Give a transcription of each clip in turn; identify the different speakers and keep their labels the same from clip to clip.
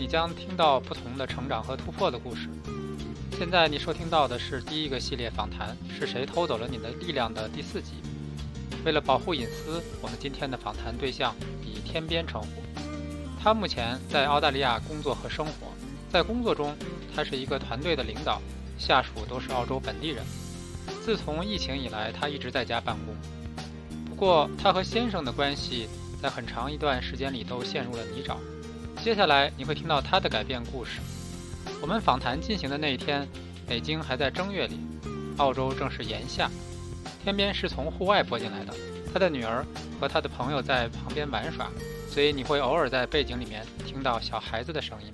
Speaker 1: 你将听到不同的成长和突破的故事。现在你收听到的是第一个系列访谈《是谁偷走了你的力量》的第四集。为了保护隐私，我们今天的访谈对象以天边称呼。他目前在澳大利亚工作和生活，在工作中他是一个团队的领导，下属都是澳洲本地人。自从疫情以来，他一直在家办公。不过，他和先生的关系在很长一段时间里都陷入了泥沼。接下来你会听到他的改变故事。我们访谈进行的那一天，北京还在正月里，澳洲正是炎夏。天边是从户外播进来的，他的女儿和他的朋友在旁边玩耍，所以你会偶尔在背景里面听到小孩子的声音。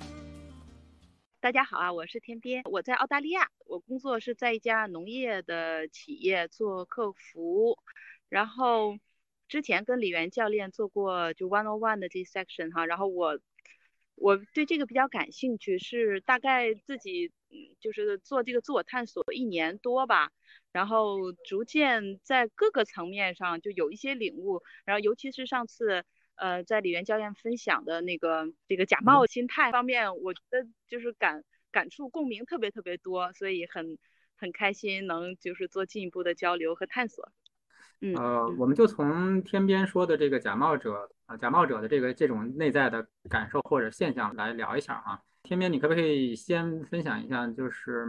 Speaker 2: 大家好啊，我是天边，我在澳大利亚，我工作是在一家农业的企业做客服，然后之前跟李元教练做过就 one on one 的这 section 哈，然后我。我对这个比较感兴趣，是大概自己嗯，就是做这个自我探索一年多吧，然后逐渐在各个层面上就有一些领悟，然后尤其是上次呃在李源教练分享的那个这个假冒心态方面，我觉得就是感感触共鸣特别特别多，所以很很开心能就是做进一步的交流和探索。
Speaker 1: 呃，我们就从天边说的这个假冒者啊，假冒者的这个这种内在的感受或者现象来聊一下哈。天边，你可不可以先分享一下，就是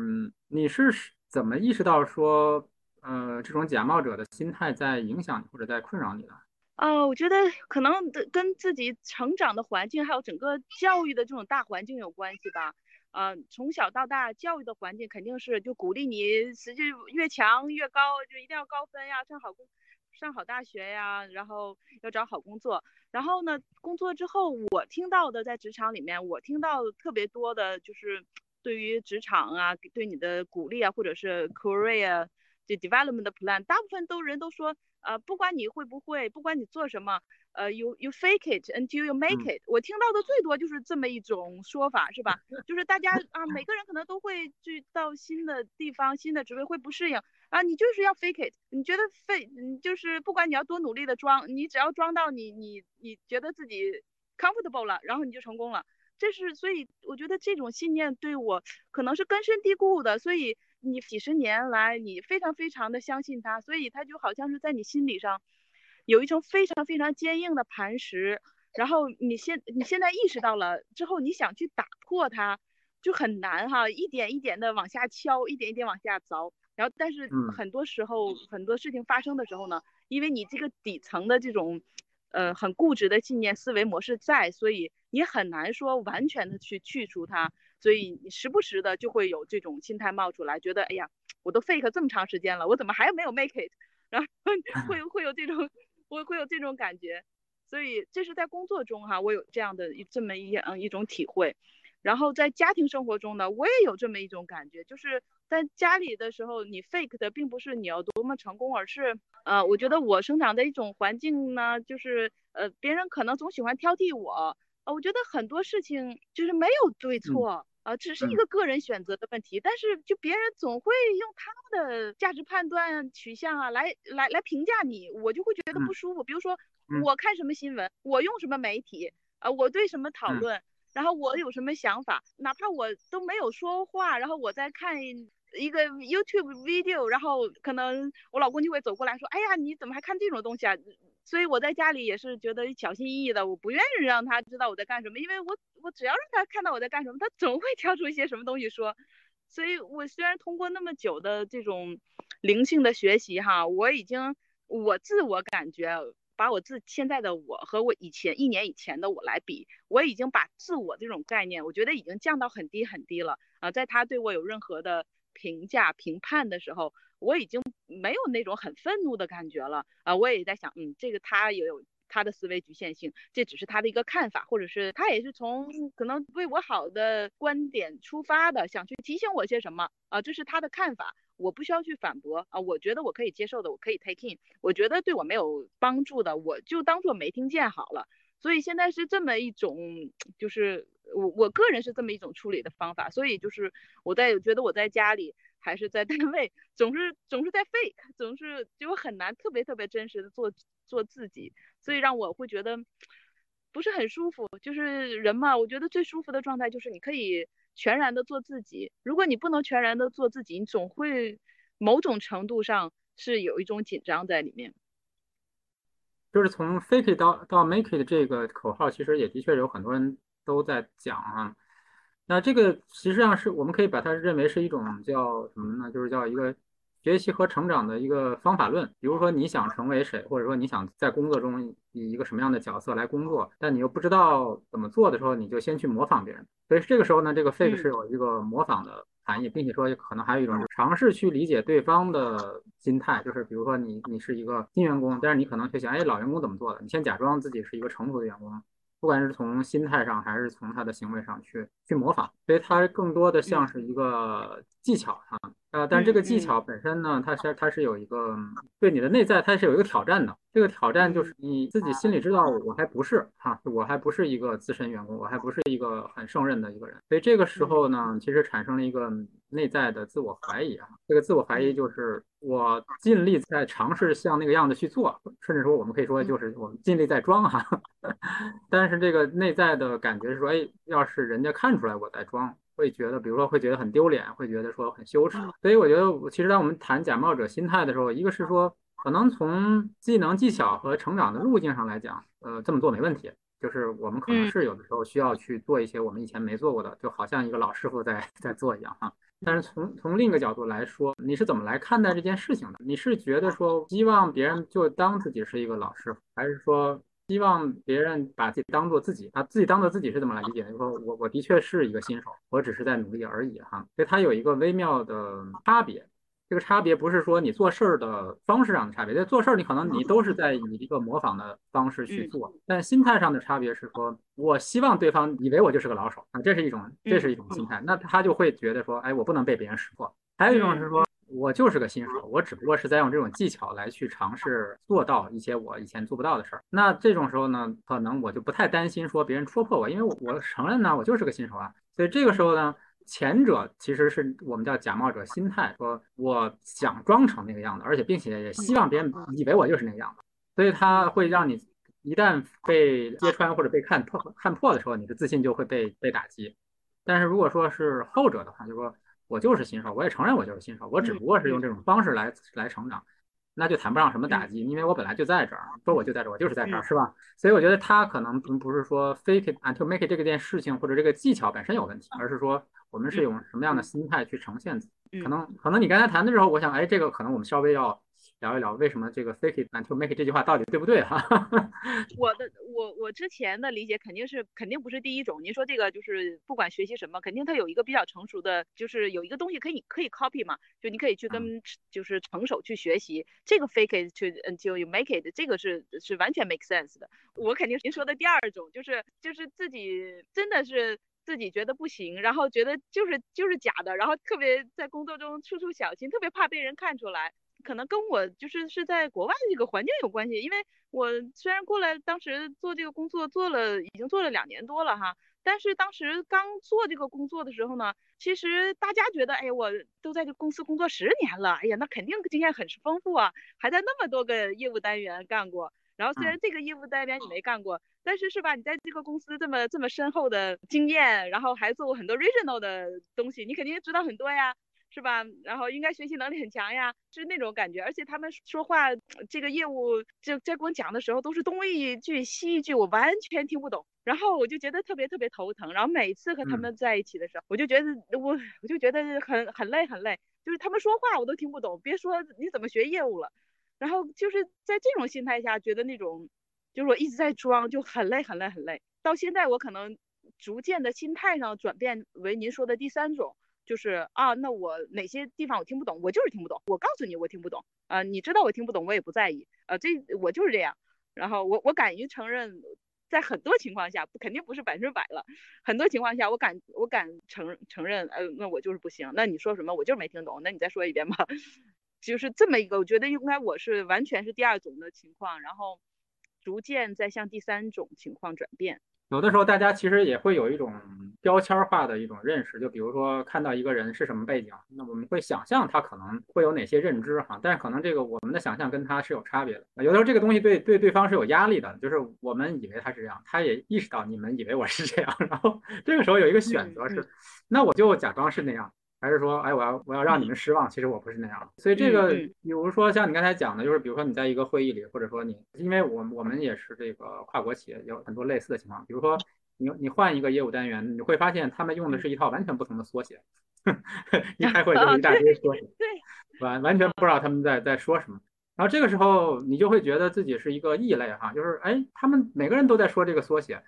Speaker 1: 你是怎么意识到说，呃，这种假冒者的心态在影响你或者在困扰你的？
Speaker 2: 啊，我觉得可能跟自己成长的环境还有整个教育的这种大环境有关系吧。呃，从小到大教育的环境肯定是就鼓励你，实际越强越高，就一定要高分呀，上好工，上好大学呀，然后要找好工作。然后呢，工作之后我听到的在职场里面，我听到特别多的就是对于职场啊，对你的鼓励啊，或者是 career 这 development plan，大部分都人都说，呃，不管你会不会，不管你做什么。呃，you you fake it until you make it。我听到的最多就是这么一种说法，是吧？就是大家 啊，每个人可能都会去到新的地方、新的职位会不适应啊，你就是要 fake it。你觉得 fake，你就是不管你要多努力的装，你只要装到你你你觉得自己 comfortable 了，然后你就成功了。这是所以我觉得这种信念对我可能是根深蒂固的，所以你几十年来你非常非常的相信它，所以它就好像是在你心理上。有一层非常非常坚硬的磐石，然后你现你现在意识到了之后，你想去打破它，就很难哈，一点一点的往下敲，一点一点往下凿，然后但是很多时候很多事情发生的时候呢，因为你这个底层的这种，呃很固执的信念思维模式在，所以你很难说完全的去去除它，所以你时不时的就会有这种心态冒出来，觉得哎呀，我都 fake 这么长时间了，我怎么还没有 make it，然后 会会有这种。我会有这种感觉，所以这是在工作中哈，我有这样的一这么一嗯一种体会。然后在家庭生活中呢，我也有这么一种感觉，就是在家里的时候，你 fake 的并不是你要多么成功，而是呃，我觉得我生长的一种环境呢，就是呃，别人可能总喜欢挑剔我，呃，我觉得很多事情就是没有对错。啊，只是一个个人选择的问题，但是就别人总会用他们的价值判断取向啊来来来评价你，我就会觉得不舒服。比如说我看什么新闻，我用什么媒体，啊，我对什么讨论，然后我有什么想法，哪怕我都没有说话，然后我在看一个 YouTube video，然后可能我老公就会走过来说，哎呀，你怎么还看这种东西啊？所以我在家里也是觉得小心翼翼的，我不愿意让他知道我在干什么，因为我我只要让他看到我在干什么，他总会挑出一些什么东西说。所以我虽然通过那么久的这种灵性的学习哈，我已经我自我感觉把我自现在的我和我以前一年以前的我来比，我已经把自我这种概念，我觉得已经降到很低很低了啊，在他对我有任何的评价评判的时候。我已经没有那种很愤怒的感觉了啊！我也在想，嗯，这个他也有，他的思维局限性，这只是他的一个看法，或者是他也是从可能为我好的观点出发的，想去提醒我些什么啊，这是他的看法，我不需要去反驳啊，我觉得我可以接受的，我可以 take in，我觉得对我没有帮助的，我就当做没听见好了。所以现在是这么一种，就是我我个人是这么一种处理的方法。所以就是我在觉得我在家里还是在单位，总是总是在 fake，总是就很难特别特别真实的做做自己，所以让我会觉得不是很舒服。就是人嘛，我觉得最舒服的状态就是你可以全然的做自己。如果你不能全然的做自己，你总会某种程度上是有一种紧张在里面。
Speaker 1: 就是从 fake 到到 make it 这个口号，其实也的确有很多人都在讲啊。那这个实际上是我们可以把它认为是一种叫什么呢？就是叫一个学习和成长的一个方法论。比如说你想成为谁，或者说你想在工作中以一个什么样的角色来工作，但你又不知道怎么做的时候，你就先去模仿别人。所以这个时候呢，这个 fake 是有一个模仿的。含义，并且说可能还有一种尝试去理解对方的心态，就是比如说你你是一个新员工，但是你可能会想，哎，老员工怎么做的？你先假装自己是一个成熟的员工，不管是从心态上还是从他的行为上去去模仿，所以它更多的像是一个技巧哈。呃，但这个技巧本身呢，它是它是有一个对你的内在，它是有一个挑战的。这个挑战就是你自己心里知道，我还不是哈，我还不是一个资深员工，我还不是一个很胜任的一个人。所以这个时候呢，其实产生了一个内在的自我怀疑啊。这个自我怀疑就是我尽力在尝试像那个样子去做，甚至说我们可以说就是我们尽力在装哈。但是这个内在的感觉是说，哎，要是人家看出来我在装。会觉得，比如说会觉得很丢脸，会觉得说很羞耻。所以我觉得，其实当我们谈假冒者心态的时候，一个是说，可能从技能、技巧和成长的路径上来讲，呃，这么做没问题。就是我们可能是有的时候需要去做一些我们以前没做过的，就好像一个老师傅在在做一样哈。但是从从另一个角度来说，你是怎么来看待这件事情的？你是觉得说希望别人就当自己是一个老师，还是说？希望别人把自己当做自己，啊，自己当做自己是怎么来理解？就说我我的确是一个新手，我只是在努力而已哈。所以它有一个微妙的差别，这个差别不是说你做事儿的方式上的差别，在做事儿你可能你都是在以一个模仿的方式去做，但心态上的差别是说，我希望对方以为我就是个老手啊，这是一种这是一种心态，那他就会觉得说，哎，我不能被别人识破。还有一种是说。我就是个新手，我只不过是在用这种技巧来去尝试做到一些我以前做不到的事儿。那这种时候呢，可能我就不太担心说别人戳破我，因为我我承认呢，我就是个新手啊。所以这个时候呢，前者其实是我们叫假冒者心态，说我想装成那个样子，而且并且也希望别人以为我就是那个样子，所以它会让你一旦被揭穿或者被看破看破的时候，你的自信就会被被打击。但是如果说是后者的话，就是说。我就是新手，我也承认我就是新手，我只不过是用这种方式来来成长，那就谈不上什么打击，因为我本来就在这儿，说我就在这儿，我就是在这儿，是吧？所以我觉得他可能并不是说 fake it until make it 这个件事情或者这个技巧本身有问题，而是说我们是用什么样的心态去呈现。可能可能你刚才谈的时候，我想，哎，这个可能我们稍微要。聊一聊为什么这个 fake it until make it 这句话到底对不对哈？
Speaker 2: 我的我我之前的理解肯定是肯定不是第一种。您说这个就是不管学习什么，肯定它有一个比较成熟的，就是有一个东西可以可以 copy 嘛，就你可以去跟就是成手去学习。这个 fake it to until you make it 这个是是完全 make sense 的。我肯定您说的第二种，就是就是自己真的是自己觉得不行，然后觉得就是就是假的，然后特别在工作中处处小心，特别怕被人看出来。可能跟我就是是在国外的这个环境有关系，因为我虽然过来当时做这个工作做了已经做了两年多了哈，但是当时刚做这个工作的时候呢，其实大家觉得，哎，我都在这公司工作十年了，哎呀，那肯定经验很是丰富啊，还在那么多个业务单元干过。然后虽然这个业务代表你没干过，但是是吧，你在这个公司这么这么深厚的经验，然后还做过很多 regional 的东西，你肯定知道很多呀。是吧？然后应该学习能力很强呀，是那种感觉。而且他们说话，这个业务就在跟我讲的时候，都是东一句西一句，我完全听不懂。然后我就觉得特别特别头疼。然后每次和他们在一起的时候，我就觉得我我就觉得很很累很累，就是他们说话我都听不懂，别说你怎么学业务了。然后就是在这种心态下，觉得那种就是我一直在装，就很累很累很累。到现在我可能逐渐的心态上转变为您说的第三种。就是啊，那我哪些地方我听不懂，我就是听不懂。我告诉你，我听不懂啊，你知道我听不懂，我也不在意啊。这我就是这样。然后我我敢于承认，在很多情况下，肯定不是百分之百了，很多情况下我敢我敢承承认，呃，那我就是不行。那你说什么，我就是没听懂。那你再说一遍吧。就是这么一个，我觉得应该我是完全是第二种的情况，然后逐渐在向第三种情况转变。
Speaker 1: 有的时候，大家其实也会有一种标签化的一种认识，就比如说看到一个人是什么背景，那我们会想象他可能会有哪些认知哈，但是可能这个我们的想象跟他是有差别的。有的时候这个东西对对对方是有压力的，就是我们以为他是这样，他也意识到你们以为我是这样，然后这个时候有一个选择是，那我就假装是那样。还是说，哎，我要我要让你们失望，其实我不是那样的。所以这个，比如说像你刚才讲的，就是比如说你在一个会议里，或者说你，因为我我们也是这个跨国企业，有很多类似的情况。比如说你你换一个业务单元，你会发现他们用的是一套完全不同的缩写，你开会就是一大堆缩写，完完全不知道他们在在说什么。然后这个时候你就会觉得自己是一个异类哈，就是哎，他们每个人都在说这个缩写，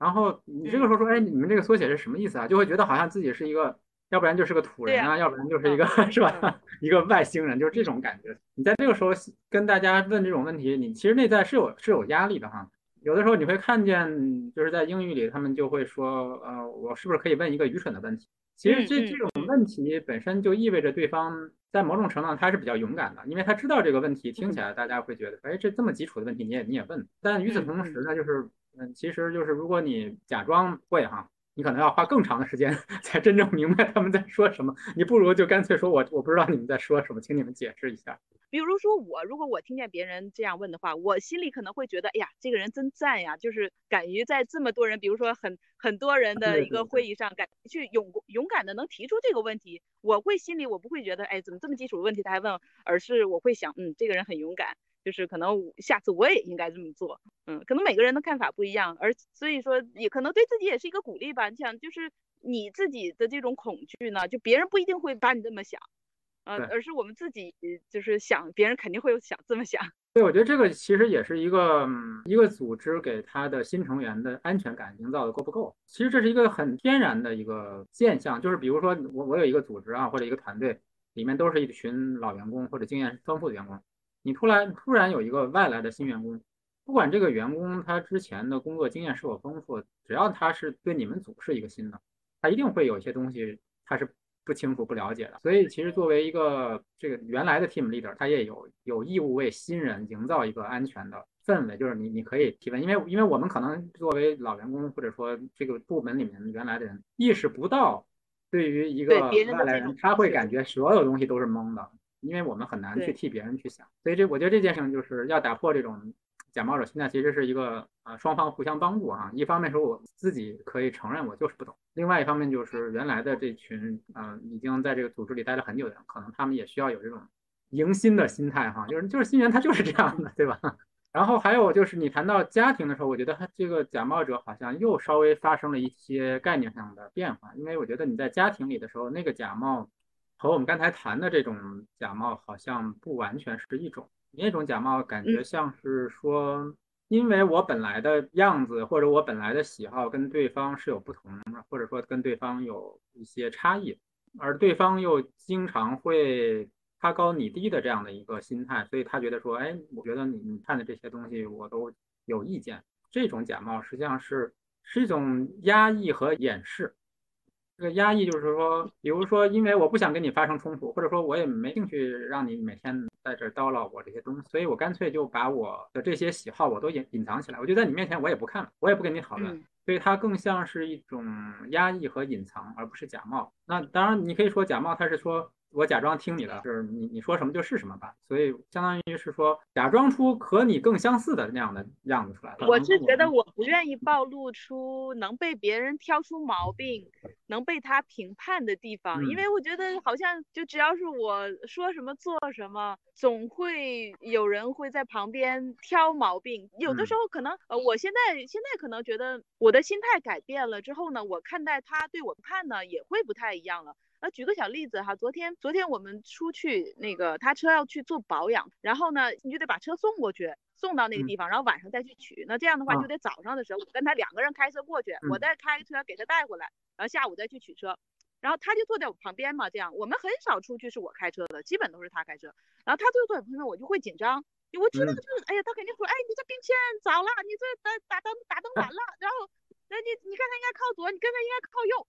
Speaker 1: 然后你这个时候说，哎，你们这个缩写是什么意思啊？就会觉得好像自己是一个。要不然就是个土人啊，要不然就是一个 是吧，一个外星人，就是这种感觉。你在这个时候跟大家问这种问题，你其实内在是有是有压力的哈。有的时候你会看见，就是在英语里，他们就会说，呃，我是不是可以问一个愚蠢的问题？其实这这种问题本身就意味着对方在某种程度上他是比较勇敢的，因为他知道这个问题听起来大家会觉得，哎，这这么基础的问题你也你也问。但与此同时呢，就是嗯，其实就是如果你假装会哈。你可能要花更长的时间 才真正明白他们在说什么，你不如就干脆说我我不知道你们在说什么，请你们解释一下。
Speaker 2: 比如说我，如果我听见别人这样问的话，我心里可能会觉得，哎呀，这个人真赞呀，就是敢于在这么多人，比如说很很多人的一个会议上，敢去勇勇敢的能提出这个问题，我会心里我不会觉得，哎，怎么这么基础的问题他还问，而是我会想，嗯，这个人很勇敢。就是可能下次我也应该这么做，嗯，可能每个人的看法不一样，而所以说也可能对自己也是一个鼓励吧。你想，就是你自己的这种恐惧呢，就别人不一定会把你这么想，呃，而是我们自己就是想，别人肯定会有想这么想。
Speaker 1: 对，我觉得这个其实也是一个一个组织给他的新成员的安全感营造的够不够。其实这是一个很天然的一个现象，就是比如说我我有一个组织啊，或者一个团队里面都是一群老员工或者经验丰富的员工。你突然突然有一个外来的新员工，不管这个员工他之前的工作经验是否丰富，只要他是对你们组是一个新的，他一定会有一些东西他是不清楚不了解的。所以其实作为一个这个原来的 team leader，他也有有义务为新人营造一个安全的氛围，就是你你可以提问，因为因为我们可能作为老员工或者说这个部门里面原来的人意识不到，对于一个外来人，他会感觉所有东西都是懵的。因为我们很难去替别人去想，所以这我觉得这件事情就是要打破这种假冒者心态，其实是一个啊双方互相帮助啊。一方面说我自己可以承认我就是不懂，另外一方面就是原来的这群嗯已经在这个组织里待了很久的人，可能他们也需要有这种迎新的心态哈，就是就是新人他就是这样的，对吧？然后还有就是你谈到家庭的时候，我觉得他这个假冒者好像又稍微发生了一些概念上的变化，因为我觉得你在家庭里的时候，那个假冒。和我们刚才谈的这种假冒好像不完全是一种，那种假冒感觉像是说，因为我本来的样子或者我本来的喜好跟对方是有不同的，或者说跟对方有一些差异，而对方又经常会他高你低的这样的一个心态，所以他觉得说，哎，我觉得你你看的这些东西我都有意见，这种假冒实际上是是一种压抑和掩饰。这个压抑就是说，比如说，因为我不想跟你发生冲突，或者说我也没兴趣让你每天在这叨唠我这些东西，所以我干脆就把我的这些喜好我都隐隐藏起来，我就在你面前我也不看了，我也不跟你讨论，所以它更像是一种压抑和隐藏，而不是假冒。那当然，你可以说假冒，它是说。我假装听你的，就是你你说什么就是什么吧，所以相当于是说假装出和你更相似的那样的样子出来。
Speaker 2: 我是觉得我不愿意暴露出能被别人挑出毛病，能被他评判的地方，因为我觉得好像就只要是我说什么做什么，总会有人会在旁边挑毛病。有的时候可能呃，我现在现在可能觉得我的心态改变了之后呢，我看待他对我判呢也会不太一样了。那举个小例子哈，昨天昨天我们出去那个他车要去做保养，然后呢你就得把车送过去，送到那个地方，然后晚上再去取。那这样的话就得早上的时候我跟他两个人开车过去，我再开车给他带回来，然后下午再去取车，然后他就坐在我旁边嘛，这样我们很少出去是我开车的，基本都是他开车。然后他就坐在旁边，我就会紧张，我知道就是，哎呀，他肯定说，哎，你这并线早了，你这打打灯打灯晚了，然后，那你你刚才应该靠左，你刚才应该靠右。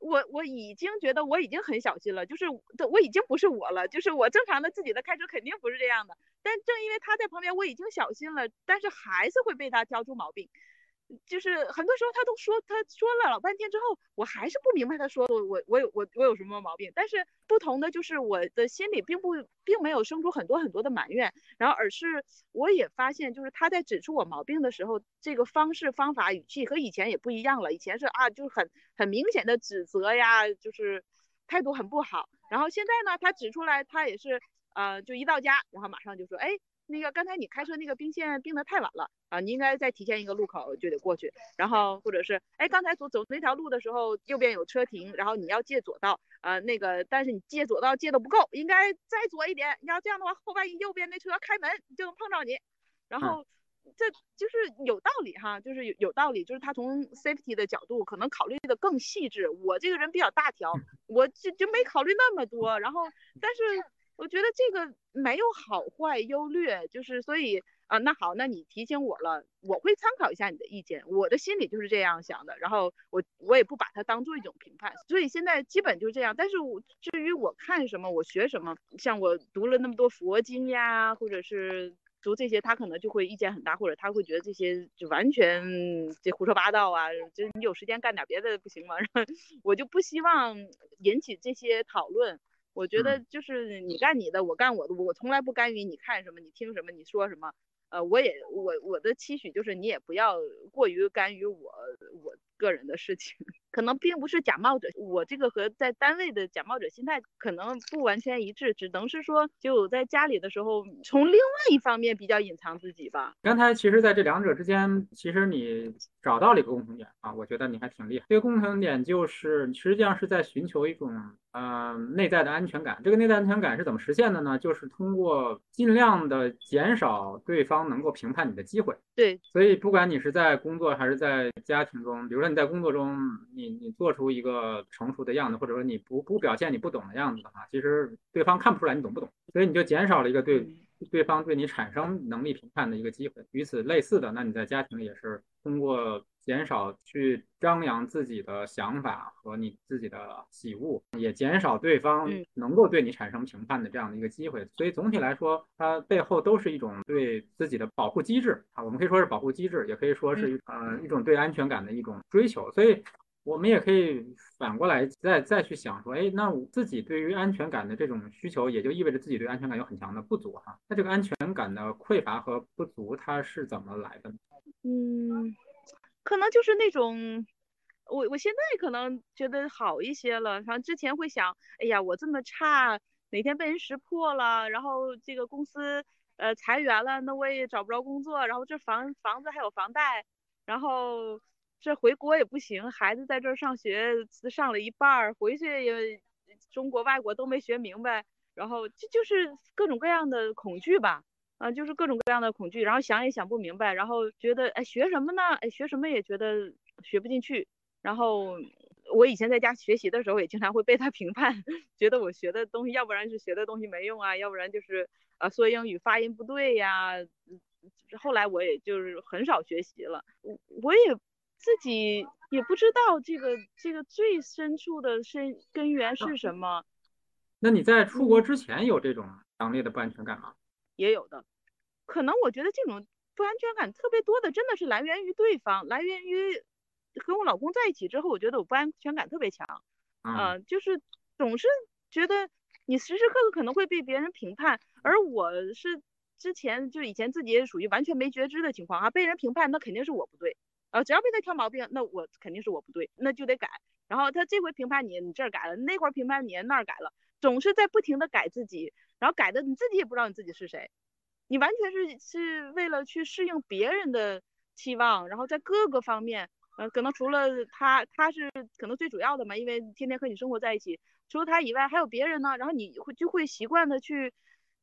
Speaker 2: 我我已经觉得我已经很小心了，就是我已经不是我了，就是我正常的自己的开车肯定不是这样的。但正因为他在旁边，我已经小心了，但是还是会被他挑出毛病。就是很多时候他都说，他说了老半天之后，我还是不明白他说我我我有我我有什么毛病。但是不同的就是我的心里并不并没有生出很多很多的埋怨，然后而是我也发现，就是他在指出我毛病的时候，这个方式方法语气和以前也不一样了。以前是啊，就是很很明显的指责呀，就是态度很不好。然后现在呢，他指出来，他也是呃，就一到家，然后马上就说，哎。那个刚才你开车那个并线并的太晚了啊，你应该再提前一个路口就得过去，然后或者是哎刚才走走那条路的时候右边有车停，然后你要借左道啊那个但是你借左道借的不够，应该再左一点，你要这样的话后万一右边那车开门就能碰到你，然后这就是有道理哈，就是有有道理，就是他从 safety 的角度可能考虑的更细致，我这个人比较大条，我就就没考虑那么多，然后但是。我觉得这个没有好坏优劣，就是所以啊，那好，那你提醒我了，我会参考一下你的意见。我的心里就是这样想的，然后我我也不把它当做一种评判，所以现在基本就这样。但是我至于我看什么，我学什么，像我读了那么多佛经呀，或者是读这些，他可能就会意见很大，或者他会觉得这些就完全这胡说八道啊，就是你有时间干点别的不行吗？我就不希望引起这些讨论。我觉得就是你干你的，我干我的，我从来不干预你看什么，你听什么，你说什么。呃，我也我我的期许就是你也不要过于干预我我个人的事情，可能并不是假冒者，我这个和在单位的假冒者心态可能不完全一致，只能是说就在家里的时候，从另外一方面比较隐藏自己吧。
Speaker 1: 刚才其实在这两者之间，其实你找到了一个共同点啊，我觉得你还挺厉害。这个共同点就是实际上是在寻求一种。嗯，内在的安全感，这个内在安全感是怎么实现的呢？就是通过尽量的减少对方能够评判你的机会。
Speaker 2: 对，
Speaker 1: 所以不管你是在工作还是在家庭中，比如说你在工作中，你你做出一个成熟的样子，或者说你不不表现你不懂的样子的话，其实对方看不出来你懂不懂，所以你就减少了一个对对方对你产生能力评判的一个机会。与此类似的，那你在家庭里也是通过。减少去张扬自己的想法和你自己的喜恶，也减少对方能够对你产生评判的这样的一个机会。所以总体来说，它背后都是一种对自己的保护机制啊。我们可以说是保护机制，也可以说是呃一种对安全感的一种追求。所以我们也可以反过来再再去想说，哎，那自己对于安全感的这种需求，也就意味着自己对安全感有很强的不足哈。那这个安全感的匮乏和不足，它是怎么来的呢？
Speaker 2: 嗯。可能就是那种，我我现在可能觉得好一些了。反正之前会想，哎呀，我这么差，哪天被人识破了，然后这个公司呃裁员了，那我也找不着工作。然后这房房子还有房贷，然后这回国也不行，孩子在这儿上学上了一半儿，回去也中国外国都没学明白，然后这就是各种各样的恐惧吧。啊，就是各种各样的恐惧，然后想也想不明白，然后觉得哎学什么呢？哎学什么也觉得学不进去。然后我以前在家学习的时候，也经常会被他 评判，觉得我学的东西，要不然是学的东西没用啊，要不然就是啊说英语发音不对呀。后来我也就是很少学习了，我我也自己也不知道这个这个最深处的深根源是什么。
Speaker 1: 那你在出国之前有这种强烈的不安全感吗？
Speaker 2: 也有的，可能我觉得这种不安全感特别多的，真的是来源于对方，来源于跟我老公在一起之后，我觉得我不安全感特别强，嗯，就是总是觉得你时时刻刻可能会被别人评判，而我是之前就以前自己也属于完全没觉知的情况啊，被人评判那肯定是我不对，啊，只要被他挑毛病，那我肯定是我不对，那就得改，然后他这回评判你，你这儿改了，那会儿评判你那儿改了，总是在不停的改自己。然后改的你自己也不知道你自己是谁，你完全是是为了去适应别人的期望，然后在各个方面，呃，可能除了他，他是可能最主要的嘛，因为天天和你生活在一起，除了他以外还有别人呢，然后你会就会习惯的去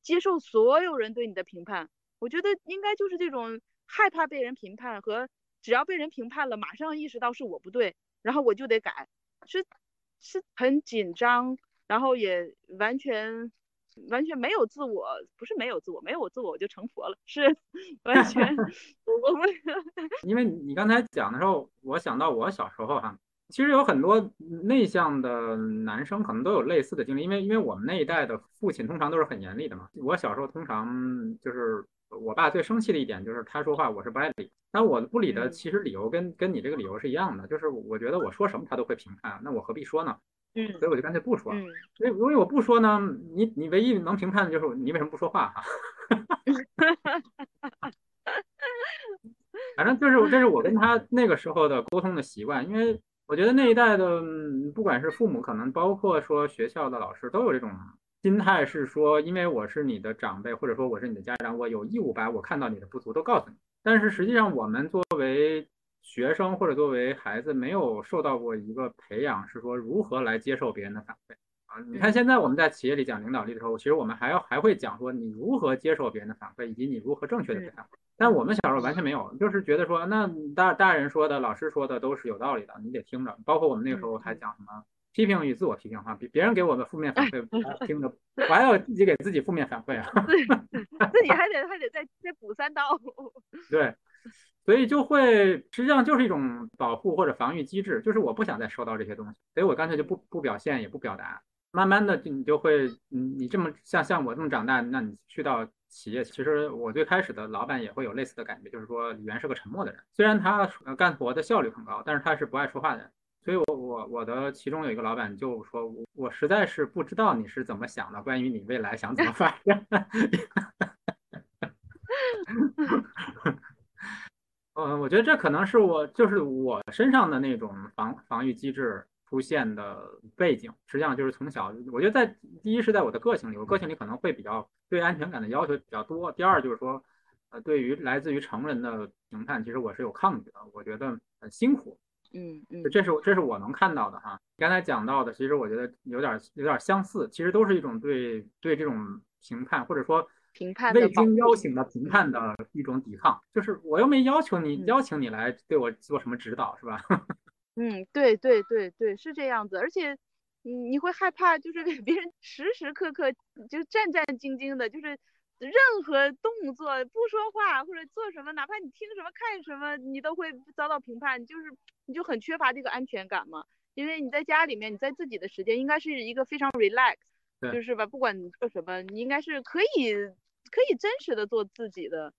Speaker 2: 接受所有人对你的评判。我觉得应该就是这种害怕被人评判和只要被人评判了，马上意识到是我不对，然后我就得改，是是很紧张，然后也完全。完全没有自我，不是没有自我，没有我自我我就成佛了，是 完全我们。
Speaker 1: 因为你刚才讲的时候，我想到我小时候哈，其实有很多内向的男生可能都有类似的经历，因为因为我们那一代的父亲通常都是很严厉的嘛。我小时候通常就是我爸最生气的一点就是他说话我是不爱理，但我不理的其实理由跟跟你这个理由是一样的，就是我觉得我说什么他都会评判，那我何必说呢？
Speaker 2: 嗯，
Speaker 1: 所以我就干脆不说。
Speaker 2: 嗯，
Speaker 1: 因为因为我不说呢，你你唯一能评判的就是你为什么不说话哈。反正就是这是我跟他 那个时候的沟通的习惯，因为我觉得那一代的不管是父母，可能包括说学校的老师都有这种心态，是说因为我是你的长辈，或者说我是你的家长，我有义务把我看到你的不足都告诉你。但是实际上我们作为学生或者作为孩子没有受到过一个培养，是说如何来接受别人的反馈啊？你看现在我们在企业里讲领导力的时候，其实我们还要还会讲说你如何接受别人的反馈，以及你如何正确的反馈。但我们小时候完全没有，就是觉得说那大大人说的、老师说的都是有道理的，你得听着。包括我们那个时候还讲什么批评与自我批评哈，别别人给我们负面反馈 听着，我还要自己给自己负面反馈啊，
Speaker 2: 自己还得 还得再再补三刀。
Speaker 1: 对。所以就会实际上就是一种保护或者防御机制，就是我不想再收到这些东西，所以我干脆就不不表现也不表达。慢慢的你就会，你你这么像像我这么长大，那你去到企业，其实我最开始的老板也会有类似的感觉，就是说李源是个沉默的人，虽然他干活的效率很高，但是他是不爱说话的人。所以我我我的其中有一个老板就说，我我实在是不知道你是怎么想的，关于你未来想怎么发展。嗯，我觉得这可能是我就是我身上的那种防防御机制出现的背景，实际上就是从小，我觉得在第一是在我的个性里，我个性里可能会比较对安全感的要求比较多。第二就是说，呃，对于来自于成人的评判，其实我是有抗拒的，我觉得很辛苦。
Speaker 2: 嗯嗯，
Speaker 1: 这是这是我能看到的哈。刚才讲到的，其实我觉得有点有点相似，其实都是一种对对这种评判或者说。
Speaker 2: 评判
Speaker 1: 未经邀请的评判的一种抵抗，就是我又没要求你，邀请你来对我做什么指导，是吧？
Speaker 2: 嗯，对对对对，是这样子，而且你你会害怕，就是给别人时时刻刻就战战兢兢的，就是任何动作不说话或者做什么，哪怕你听什么看什么，你都会遭到评判，就是你就很缺乏这个安全感嘛。因为你在家里面，你在自己的时间应该是一个非常 relax，就是吧，不管你做什么，你应该是可以。可以真实的做自己的。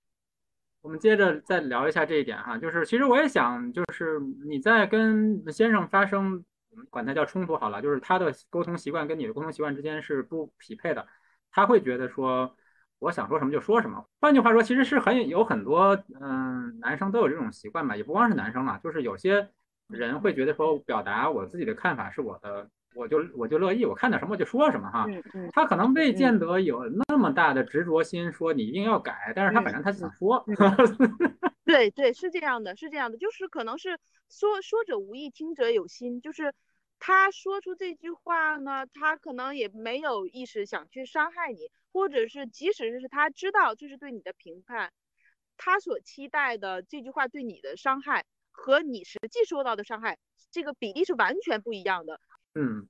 Speaker 1: 我们接着再聊一下这一点哈，就是其实我也想，就是你在跟先生发生，管他叫冲突好了，就是他的沟通习惯跟你的沟通习惯之间是不匹配的，他会觉得说我想说什么就说什么。换句话说，其实是很有很多嗯男生都有这种习惯吧，也不光是男生了，就是有些人会觉得说表达我自己的看法是我的。我就我就乐意，我看到什么我就说什么哈。他可能未见得有那么大的执着心，说你一定要改，但是他反正他想说。
Speaker 2: 对对，是这样的，是这样的，就是可能是说说者无意，听者有心，就是他说出这句话呢，他可能也没有意识想去伤害你，或者是即使是他知道这是对你的评判，他所期待的这句话对你的伤害和你实际受到的伤害，这个比例是完全不一样的。
Speaker 1: 嗯，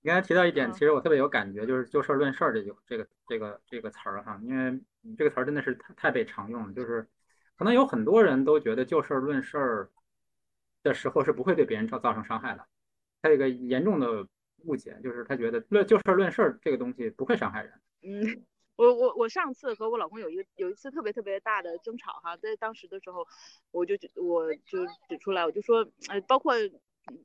Speaker 1: 你刚才提到一点，其实我特别有感觉，就是就事论事儿这句这个这个这个词儿哈，因为你这个词儿真的是太太被常用了，就是可能有很多人都觉得就事论事儿的时候是不会对别人造造成伤害的，他有一个严重的误解，就是他觉得论就事论事儿这个东西不会伤害人。
Speaker 2: 嗯，我我我上次和我老公有一个有一次特别特别大的争吵哈，在当时的时候，我就我就指出来，我就说，呃，包括。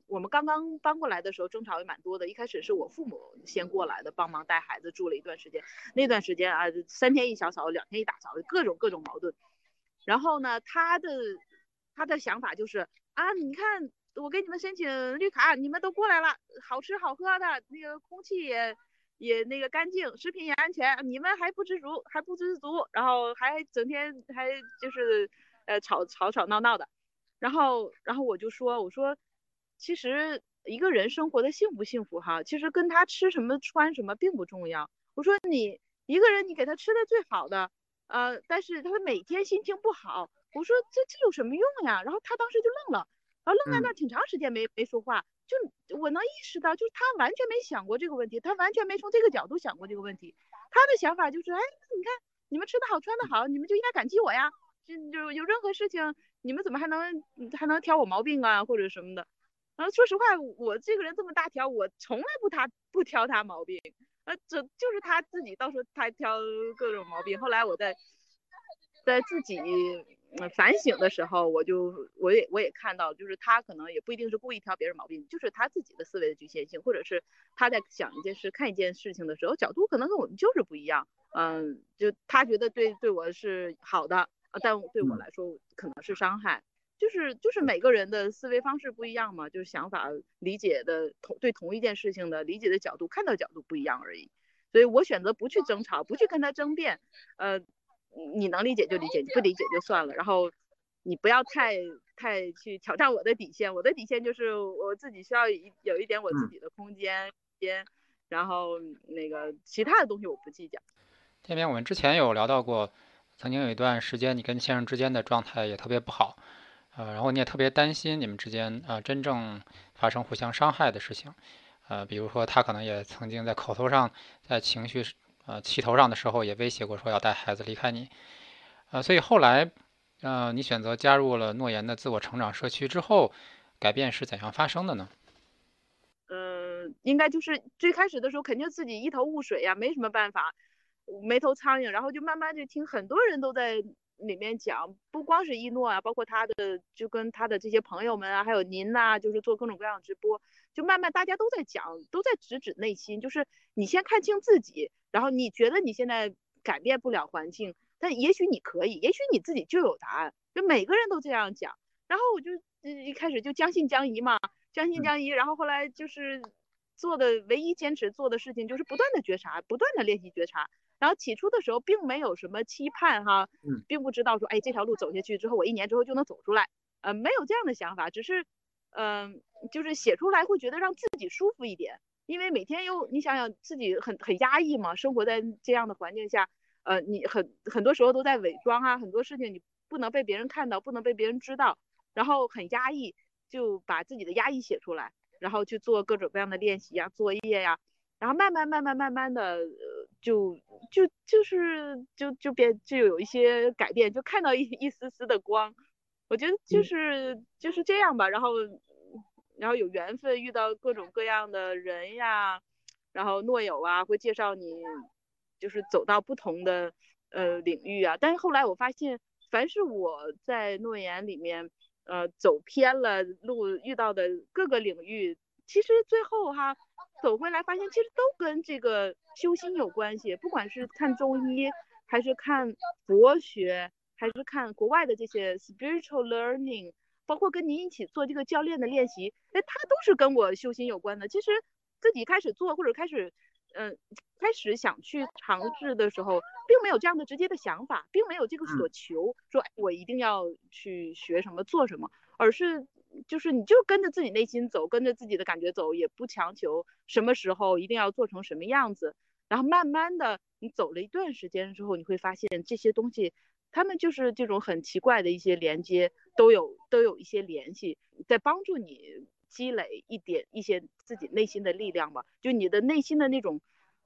Speaker 2: 我们刚刚搬过来的时候，争吵也蛮多的。一开始是我父母先过来的，帮忙带孩子住了一段时间。那段时间啊，三天一小吵，两天一大吵，各种各种矛盾。然后呢，他的他的想法就是啊，你看我给你们申请绿卡，你们都过来了，好吃好喝的，那个空气也也那个干净，食品也安全，你们还不知足，还不知足，然后还整天还就是呃吵吵吵闹闹的。然后然后我就说，我说。其实一个人生活的幸不幸福哈，其实跟他吃什么穿什么并不重要。我说你一个人，你给他吃的最好的，呃，但是他每天心情不好。我说这这有什么用呀？然后他当时就愣了，然后愣在那挺长时间没没说话。就我能意识到，就是他完全没想过这个问题，他完全没从这个角度想过这个问题。他的想法就是，哎，你看你们吃的好，穿的好，你们就应该感激我呀。就就有任何事情，你们怎么还能还能挑我毛病啊，或者什么的？然后说实话，我这个人这么大条，我从来不他不挑他毛病，啊，这就是他自己到时候他挑各种毛病。后来我在在自己反省的时候，我就我也我也看到，就是他可能也不一定是故意挑别人毛病，就是他自己的思维的局限性，或者是他在想一件事、看一件事情的时候，角度可能跟我们就是不一样。嗯，就他觉得对对我是好的。啊，但对我来说可能是伤害，就是就是每个人的思维方式不一样嘛，就是想法理解的同对同一件事情的理解的角度看到角度不一样而已，所以我选择不去争吵，不去跟他争辩，呃，你能理解就理解，你不理解就算了，然后你不要太太去挑战我的底线，我的底线就是我自己需要一有一点我自己的空间间，然后那个其他的东西我不计较。
Speaker 3: 这边我们之前有聊到过。曾经有一段时间，你跟先生之间的状态也特别不好，呃，然后你也特别担心你们之间呃真正发生互相伤害的事情，呃，比如说他可能也曾经在口头上、在情绪呃气头上的时候也威胁过说要带孩子离开你，呃，所以后来呃你选择加入了诺言的自我成长社区之后，改变是怎样发生的呢？
Speaker 2: 嗯，应该就是最开始的时候肯定自己一头雾水呀，没什么办法。没头苍蝇，然后就慢慢就听很多人都在里面讲，不光是一诺啊，包括他的就跟他的这些朋友们啊，还有您呐，就是做各种各样的直播，就慢慢大家都在讲，都在直指内心，就是你先看清自己，然后你觉得你现在改变不了环境，但也许你可以，也许你自己就有答案，就每个人都这样讲，然后我就一开始就将信将疑嘛，将信将疑，然后后来就是做的唯一坚持做的事情就是不断的觉察，不断的练习觉察。然后起初的时候并没有什么期盼哈，并不知道说，哎，这条路走下去之后，我一年之后就能走出来，呃，没有这样的想法，只是，嗯，就是写出来会觉得让自己舒服一点，因为每天又你想想自己很很压抑嘛，生活在这样的环境下，呃，你很很多时候都在伪装啊，很多事情你不能被别人看到，不能被别人知道，然后很压抑，就把自己的压抑写出来，然后去做各种各样的练习呀、作业呀。然后慢慢慢慢慢慢的，呃，就就就是就就变就有一些改变，就看到一一丝丝的光。我觉得就是就是这样吧。然后然后有缘分遇到各种各样的人呀，然后诺友啊会介绍你，就是走到不同的呃领域啊。但是后来我发现，凡是我在诺言里面呃走偏了路遇到的各个领域，其实最后哈。走回来发现，其实都跟这个修心有关系。不管是看中医，还是看佛学，还是看国外的这些 spiritual learning，包括跟您一起做这个教练的练习，哎，它都是跟我修心有关的。其实自己开始做或者开始，嗯，开始想去尝试的时候，并没有这样的直接的想法，并没有这个所求，说我一定要去学什么做什么，而是。就是你就跟着自己内心走，跟着自己的感觉走，也不强求什么时候一定要做成什么样子。然后慢慢的，你走了一段时间之后，你会发现这些东西，他们就是这种很奇怪的一些连接，都有都有一些联系，在帮助你积累一点一些自己内心的力量吧。就你的内心的那种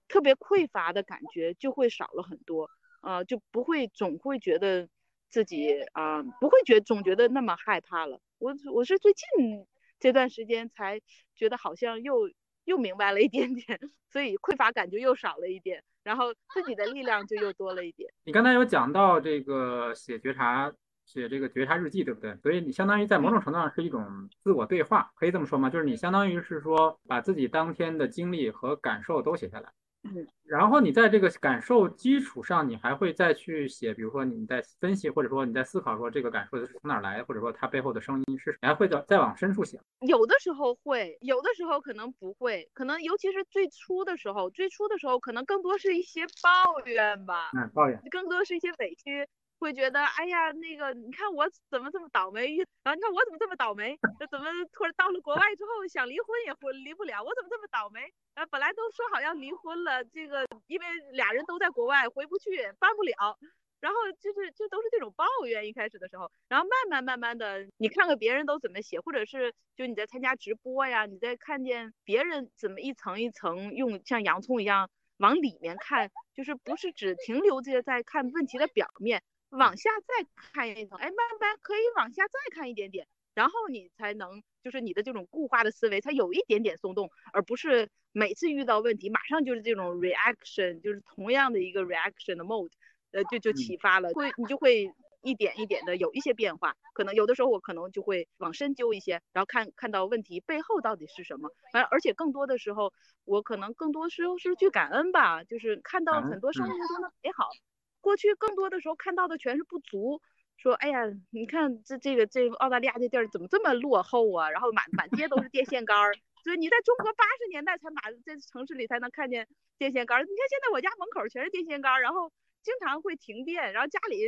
Speaker 2: 特别匮乏的感觉就会少了很多，呃，就不会总会觉得自己啊，不会觉总觉得那么害怕了。我我是最近这段时间才觉得好像又又明白了一点点，所以匮乏感就又少了一点，然后自己的力量就又多了一点。
Speaker 1: 你刚才有讲到这个写觉察，写这个觉察日记，对不对？所以你相当于在某种程度上是一种自我对话，可以这么说吗？就是你相当于是说把自己当天的经历和感受都写下来。
Speaker 2: 嗯，
Speaker 1: 然后你在这个感受基础上，你还会再去写，比如说你在分析，或者说你在思考，说这个感受是从哪来，或者说它背后的声音是，你还会再再往深处写。
Speaker 2: 有的时候会，有的时候可能不会，可能尤其是最初的时候，最初的时候可能更多是一些抱怨吧，
Speaker 1: 嗯，抱怨，
Speaker 2: 更多是一些委屈。会觉得，哎呀，那个，你看我怎么这么倒霉，然后你看我怎么这么倒霉，怎么突然到了国外之后想离婚也婚离不了，我怎么这么倒霉？啊，本来都说好要离婚了，这个因为俩人都在国外回不去，办不了，然后就是就都是这种抱怨一开始的时候，然后慢慢慢慢的，你看看别人都怎么写，或者是就你在参加直播呀，你在看见别人怎么一层一层用像洋葱一样。往里面看，就是不是只停留在在看问题的表面，往下再看一层，哎，慢慢可以往下再看一点点，然后你才能就是你的这种固化的思维才有一点点松动，而不是每次遇到问题马上就是这种 reaction，就是同样的一个 reaction 的 mode，呃，就就启发了，会你就会。一点一点的有一些变化，可能有的时候我可能就会往深究一些，然后看看到问题背后到底是什么。而而且更多的时候，我可能更多时候是去感恩吧，就是看到很多生命中的美好。过去更多的时候看到的全是不足，说哎呀，你看这这个这澳大利亚这地儿怎么这么落后啊？然后满满街都是电线杆儿，所以你在中国八十年代才满在城市里才能看见电线杆儿。你看现在我家门口全是电线杆儿，然后。经常会停电，然后家里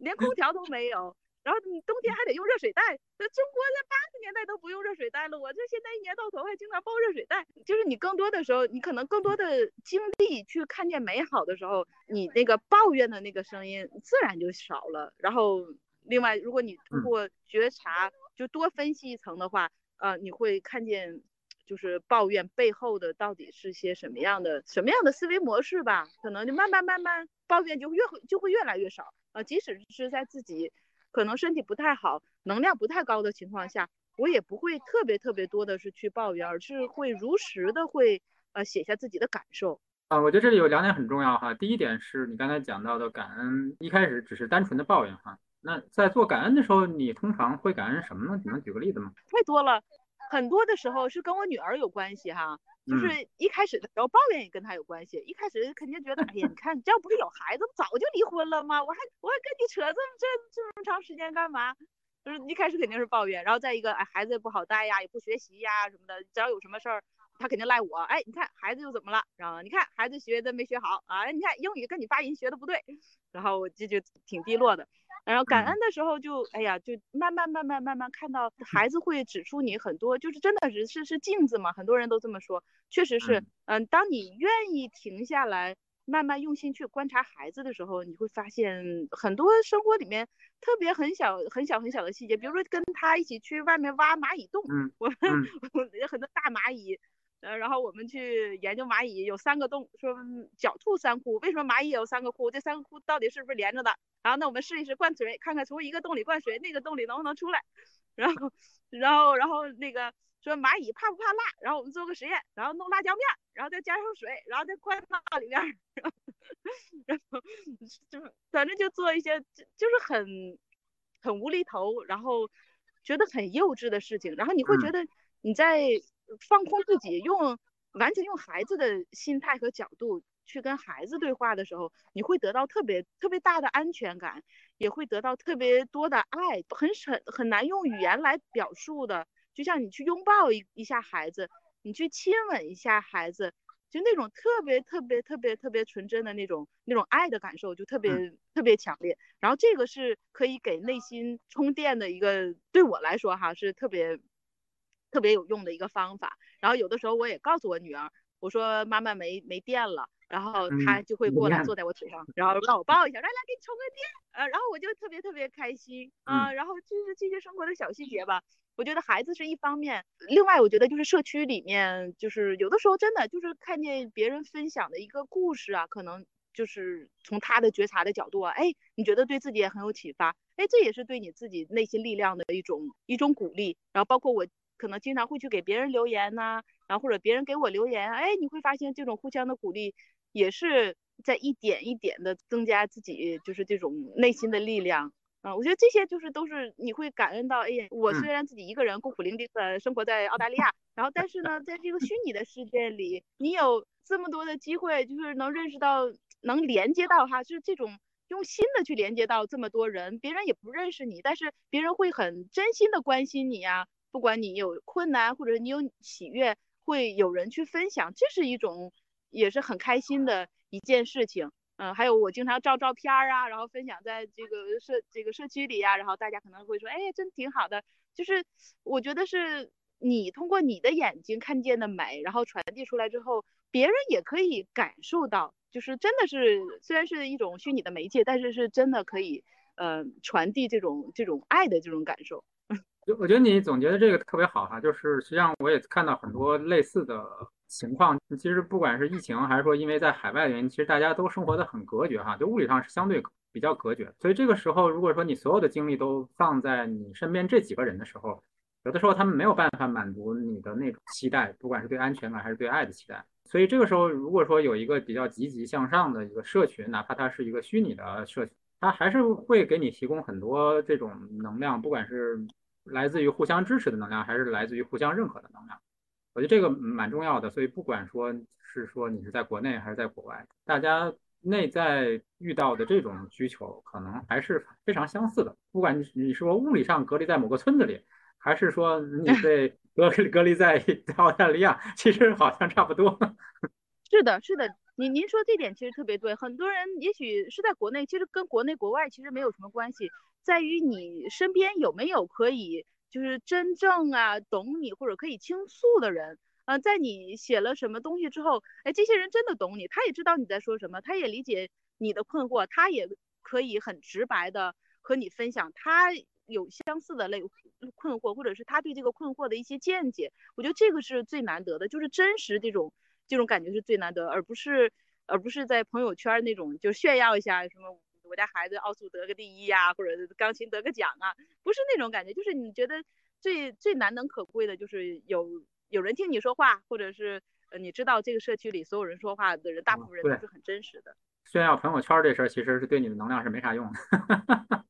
Speaker 2: 连空调都没有，然后你冬天还得用热水袋。那中国在八十年代都不用热水袋了，我这现在一年到头还经常抱热水袋。就是你更多的时候，你可能更多的精力去看见美好的时候，你那个抱怨的那个声音自然就少了。然后另外，如果你通过觉察，就多分析一层的话，呃，你会看见。就是抱怨背后的到底是些什么样的什么样的思维模式吧？可能就慢慢慢慢抱怨就越就会越来越少呃。即使是在自己可能身体不太好、能量不太高的情况下，我也不会特别特别多的是去抱怨，而是会如实的会呃写下自己的感受
Speaker 1: 啊。我觉得这里有两点很重要哈。第一点是你刚才讲到的感恩，一开始只是单纯的抱怨哈。那在做感恩的时候，你通常会感恩什么呢？你能举个例子吗？
Speaker 2: 太多了。很多的时候是跟我女儿有关系哈，就是一开始的时候抱怨也跟她有关系。一开始肯定觉得，哎呀，你看，这要不是有孩子，早就离婚了吗？我还我还跟你扯这么这这么长时间干嘛？就是一开始肯定是抱怨，然后再一个，哎，孩子也不好带呀，也不学习呀什么的，只要有什么事儿，他肯定赖我。哎，你看孩子又怎么了？然后你看孩子学的没学好啊？你看英语跟你发音学的不对，然后我这就挺低落的。然后感恩的时候就哎呀，就慢慢慢慢慢慢看到孩子会指出你很多，就是真的是是是镜子嘛，很多人都这么说，确实是，嗯，当你愿意停下来，慢慢用心去观察孩子的时候，你会发现很多生活里面特别很小很小很小的细节，比如说跟他一起去外面挖蚂蚁洞，我 们有很多大蚂蚁。呃，然后我们去研究蚂蚁，有三个洞，说狡兔三窟，为什么蚂蚁有三个窟？这三个窟到底是不是连着的？然后那我们试一试灌水，看看从一个洞里灌水，那个洞里能不能出来？然后，然后，然后那个说蚂蚁怕不怕辣？然后我们做个实验，然后弄辣椒面，然后再加上水，然后再灌到里面，然后就反正就做一些就就是很很无厘头，然后觉得很幼稚的事情，然后你会觉得你在。放空自己，用完全用孩子的心态和角度去跟孩子对话的时候，你会得到特别特别大的安全感，也会得到特别多的爱，很很很难用语言来表述的。就像你去拥抱一一下孩子，你去亲吻一下孩子，就那种特别特别特别特别纯真的那种那种爱的感受，就特别特别强烈。然后这个是可以给内心充电的一个，对我来说哈是特别。特别有用的一个方法，然后有的时候我也告诉我女儿，我说妈妈没没电了，然后她就会过来坐在我腿上，然后让我抱一下，来来给你充个电，呃，然后我就特别特别开心。啊，然后就是这些生活的小细节吧，我觉得孩子是一方面，另外我觉得就是社区里面，就是有的时候真的就是看见别人分享的一个故事啊，可能就是从他的觉察的角度啊，哎，你觉得对自己也很有启发，哎，这也是对你自己内心力量的一种一种鼓励，然后包括我。可能经常会去给别人留言呐，然后或者别人给我留言，哎，你会发现这种互相的鼓励，也是在一点一点的增加自己就是这种内心的力量啊。我觉得这些就是都是你会感恩到，哎呀，我虽然自己一个人孤苦伶仃的生活在澳大利亚，然后但是呢，在这个虚拟的世界里，你有这么多的机会，就是能认识到，能连接到哈，就是这种用心的去连接到这么多人，别人也不认识你，但是别人会很真心的关心你呀。不管你有困难，或者你有喜悦，会有人去分享，这是一种也是很开心的一件事情。嗯，还有我经常照照片啊，然后分享在这个社这个社区里呀，然后大家可能会说，哎，真挺好的。就是我觉得是你通过你的眼睛看见的美，然后传递出来之后，别人也可以感受到，就是真的是虽然是一种虚拟的媒介，但是是真的可以，嗯，传递这种这种爱的这种感受。
Speaker 1: 就我觉得你总结的这个特别好哈，就是实际上我也看到很多类似的情况，其实不管是疫情还是说因为在海外的原因，其实大家都生活的很隔绝哈，就物理上是相对比较隔绝。所以这个时候，如果说你所有的精力都放在你身边这几个人的时候，有的时候他们没有办法满足你的那种期待，不管是对安全感还是对爱的期待。所以这个时候，如果说有一个比较积极向上的一个社群，哪怕它是一个虚拟的社群，它还是会给你提供很多这种能量，不管是来自于互相支持的能量，还是来自于互相认可的能量。我觉得这个蛮重要的，所以不管说是说你是在国内还是在国外，大家内在遇到的这种需求可能还是非常相似的。不管你你说物理上隔离在某个村子里，还是说你 被隔隔离在在澳大利亚，其实好像差不多。
Speaker 2: 是的，是的，您您说这点其实特别对。很多人也许是在国内，其实跟国内国外其实没有什么关系，在于你身边有没有可以。就是真正啊懂你或者可以倾诉的人，嗯，在你写了什么东西之后，哎，这些人真的懂你，他也知道你在说什么，他也理解你的困惑，他也可以很直白的和你分享他有相似的类困惑，或者是他对这个困惑的一些见解。我觉得这个是最难得的，就是真实这种这种感觉是最难得，而不是而不是在朋友圈那种就炫耀一下什么。我家孩子奥数得个第一呀，或者钢琴得个奖啊，不是那种感觉，就是你觉得最最难能可贵的，就是有有人听你说话，或者是呃你知道这个社区里所有人说话的人，大部分人都是很真实的。
Speaker 1: 炫耀朋友圈这事儿，其实是对你的能量是没啥用的。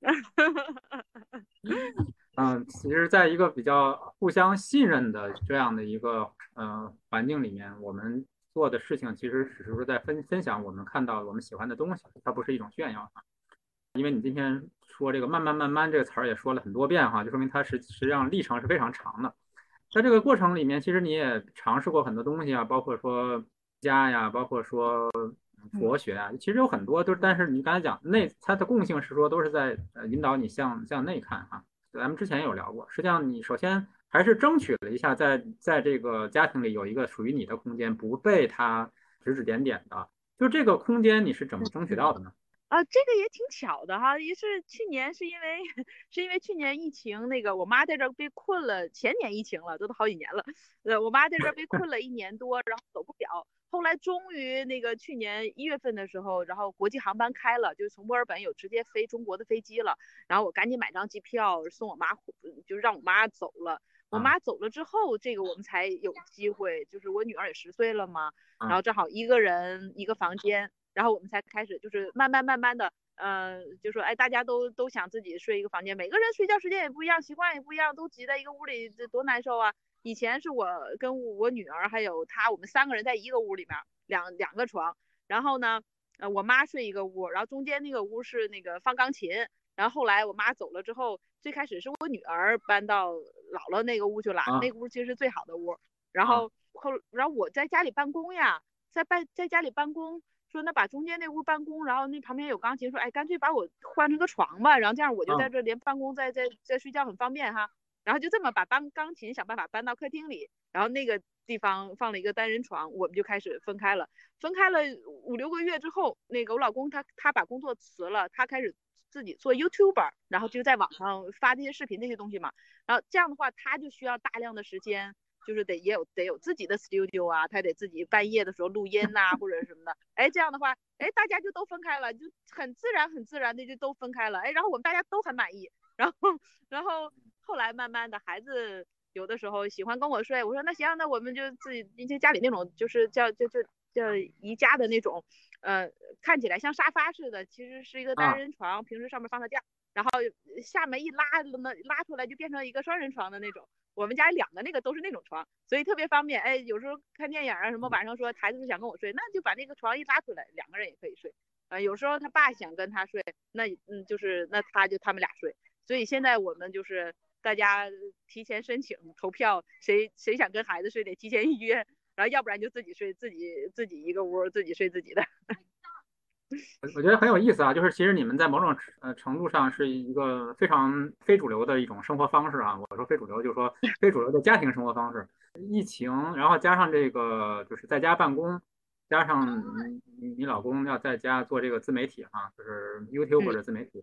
Speaker 1: 嗯，其实，在一个比较互相信任的这样的一个呃环境里面，我们。做的事情其实只是说在分分享我们看到我们喜欢的东西，它不是一种炫耀啊。因为你今天说这个“慢慢慢慢”这个词儿也说了很多遍哈，就说明它实实际上历程是非常长的。在这个过程里面，其实你也尝试过很多东西啊，包括说家呀，包括说佛学啊，其实有很多都是。但是你刚才讲内，它的共性是说都是在呃引导你向向内看哈。咱们之前有聊过，实际上你首先。还是争取了一下，在在这个家庭里有一个属于你的空间，不被他指指点点的。就这个空间，你是怎么争取到的呢？
Speaker 2: 啊，这个也挺巧的哈，也是去年是因为是因为去年疫情，那个我妈在这被困了，前年疫情了，这都好几年了。呃，我妈在这被困了一年多，然后走不了。后来终于那个去年一月份的时候，然后国际航班开了，就是从墨尔本有直接飞中国的飞机了。然后我赶紧买张机票送我妈，就让我妈走了。我妈走了之后，这个我们才有机会，就是我女儿也十岁了嘛，然后正好一个人一个房间，然后我们才开始，就是慢慢慢慢的，嗯，就说哎，大家都都想自己睡一个房间，每个人睡觉时间也不一样，习惯也不一样，都挤在一个屋里，这多难受啊！以前是我跟我女儿还有她，我们三个人在一个屋里面，两两个床，然后呢，呃，我妈睡一个屋，然后中间那个屋是那个放钢琴。然后后来我妈走了之后，最开始是我女儿搬到姥姥那个屋去了，那个屋其实是最好的屋。然后后，然后我在家里办公呀，在办在家里办公，说那把中间那屋办公，然后那旁边有钢琴，说哎干脆把我换成个床吧，然后这样我就在这连办公在在在睡觉很方便哈。然后就这么把搬钢琴想办法搬到客厅里，然后那个地方放了一个单人床，我们就开始分开了。分开了五六个月之后，那个我老公他他把工作辞了，他开始。自己做 YouTuber，然后就在网上发这些视频这些东西嘛，然后这样的话他就需要大量的时间，就是得也有得有自己的 studio 啊，他得自己半夜的时候录音呐或者什么的，哎这样的话，哎大家就都分开了，就很自然很自然的就都分开了，哎然后我们大家都很满意，然后然后后来慢慢的孩子有的时候喜欢跟我睡，我说那行那我们就自己因为家里那种就是叫就就叫宜家的那种。呃，看起来像沙发似的，其实是一个单人床，平时上面放个架，然后下面一拉，那拉出来就变成一个双人床的那种。我们家两个那个都是那种床，所以特别方便。哎，有时候看电影啊什么，晚上说孩子想跟我睡，那就把那个床一拉出来，两个人也可以睡。呃，有时候他爸想跟他睡，那嗯就是那他就他们俩睡。所以现在我们就是大家提前申请投票，谁谁想跟孩子睡得提前预约。然后要不然就自己睡自己自己一个屋自己睡自己的，
Speaker 1: 我我觉得很有意思啊，就是其实你们在某种呃程度上是一个非常非主流的一种生活方式啊。我说非主流，就是说 非主流的家庭生活方式。疫情，然后加上这个就是在家办公，加上你你老公要在家做这个自媒体哈，就是 YouTube 的自媒体，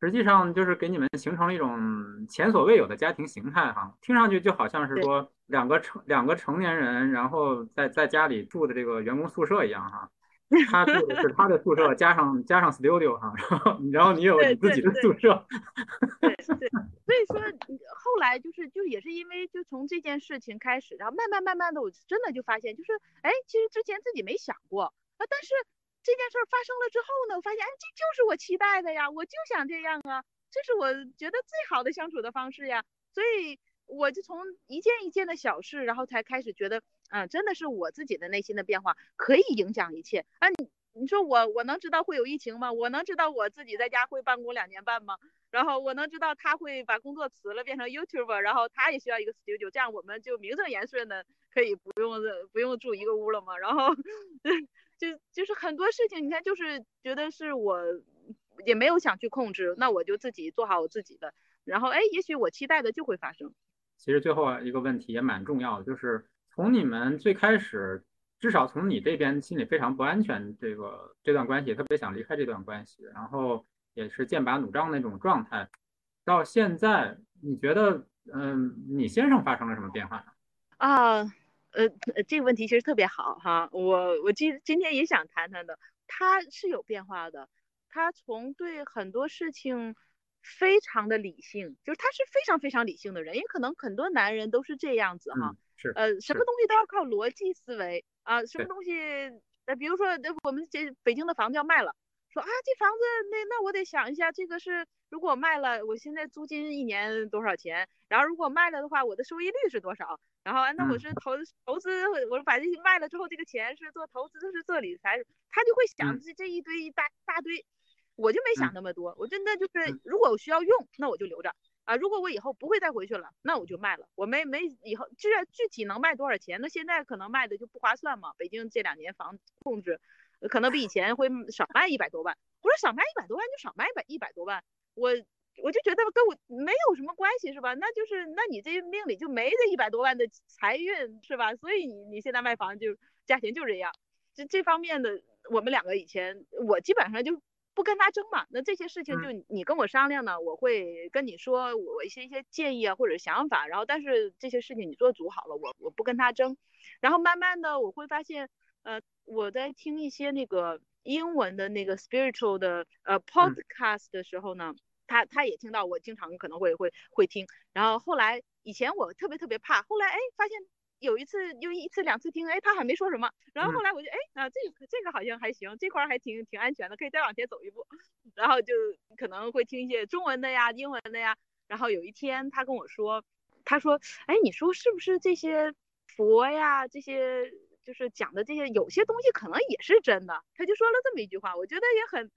Speaker 1: 实际上就是给你们形成了一种前所未有的家庭形态哈，听上去就好像是说两个成两个成年人，然后在在家里住的这个员工宿舍一样哈。他住的是他的宿舍，加上加上 studio 哈，然后然后你有你自己的宿舍。
Speaker 2: 对对，所以说后来就是就也是因为就从这件事情开始，然后慢慢慢慢的，我真的就发现就是哎，其实之前自己没想过啊，但是这件事发生了之后呢，我发现哎，这就是我期待的呀，我就想这样啊，这是我觉得最好的相处的方式呀，所以我就从一件一件的小事，然后才开始觉得。嗯，真的是我自己的内心的变化可以影响一切啊！你你说我我能知道会有疫情吗？我能知道我自己在家会办公两年半吗？然后我能知道他会把工作辞了变成 YouTuber，然后他也需要一个 studio，这样我们就名正言顺的可以不用不用住一个屋了吗？然后 就就是很多事情，你看就是觉得是我也没有想去控制，那我就自己做好我自己的，然后哎，也许我期待的就会发生。
Speaker 1: 其实最后一个问题也蛮重要的，就是。从你们最开始，至少从你这边心里非常不安全，这个这段关系特别想离开这段关系，然后也是剑拔弩张那种状态，到现在，你觉得，嗯，你先生发生了什么变化？
Speaker 2: 啊，呃，这个问题其实特别好哈，我我今今天也想谈谈的，他是有变化的，他从对很多事情非常的理性，就是他是非常非常理性的人，因为可能很多男人都是这样子哈。
Speaker 1: 是
Speaker 2: 呃，什么东西都要靠逻辑思维啊，什么东西呃，比如说我们这北京的房子要卖了，说啊这房子那那我得想一下，这个是如果卖了，我现在租金一年多少钱？然后如果卖了的话，我的收益率是多少？然后那我是投投资，我把这卖了之后，这个钱是做投资是做理财？他就会想这这一堆一大大堆，我就没想那么多，我真的就是如果我需要用，那我就留着。啊，如果我以后不会再回去了，那我就卖了。我没没以后，这具体能卖多少钱？那现在可能卖的就不划算嘛。北京这两年房控制，可能比以前会少卖一百多万。我说少卖一百多万就少卖一百一百多万，我我就觉得跟我没有什么关系是吧？那就是那你这命里就没这一百多万的财运是吧？所以你你现在卖房就价钱就这样。这这方面的我们两个以前我基本上就。不跟他争嘛，那这些事情就你跟我商量呢，我会跟你说我一些一些建议啊或者想法，然后但是这些事情你做主好了，我我不跟他争，然后慢慢的我会发现，呃，我在听一些那个英文的那个 spiritual 的呃 podcast 的时候呢，他他也听到我经常可能会会会听，然后后来以前我特别特别怕，后来哎发现。有一次又一次两次听，哎，他还没说什么，然后后来我就哎啊，这个这个好像还行，这块还挺挺安全的，可以再往前走一步，然后就可能会听一些中文的呀、英文的呀。然后有一天他跟我说，他说，哎，你说是不是这些佛呀，这些就是讲的这些有些东西可能也是真的？他就说了这么一句话，我觉得也很，